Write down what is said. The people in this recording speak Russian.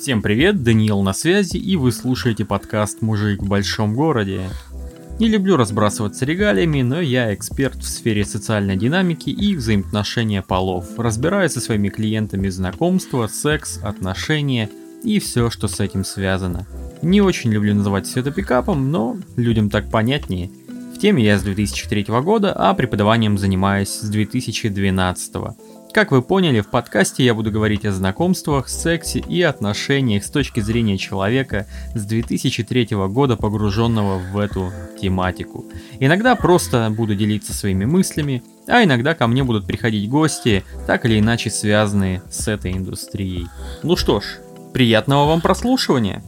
Всем привет, Даниил на связи, и вы слушаете подкаст «Мужик в большом городе». Не люблю разбрасываться регалиями, но я эксперт в сфере социальной динамики и взаимоотношения полов, разбираюсь со своими клиентами знакомства, секс, отношения и все, что с этим связано. Не очень люблю называть все это пикапом, но людям так понятнее. В теме я с 2003 года, а преподаванием занимаюсь с 2012. Как вы поняли, в подкасте я буду говорить о знакомствах, сексе и отношениях с точки зрения человека с 2003 года, погруженного в эту тематику. Иногда просто буду делиться своими мыслями, а иногда ко мне будут приходить гости, так или иначе связанные с этой индустрией. Ну что ж, приятного вам прослушивания!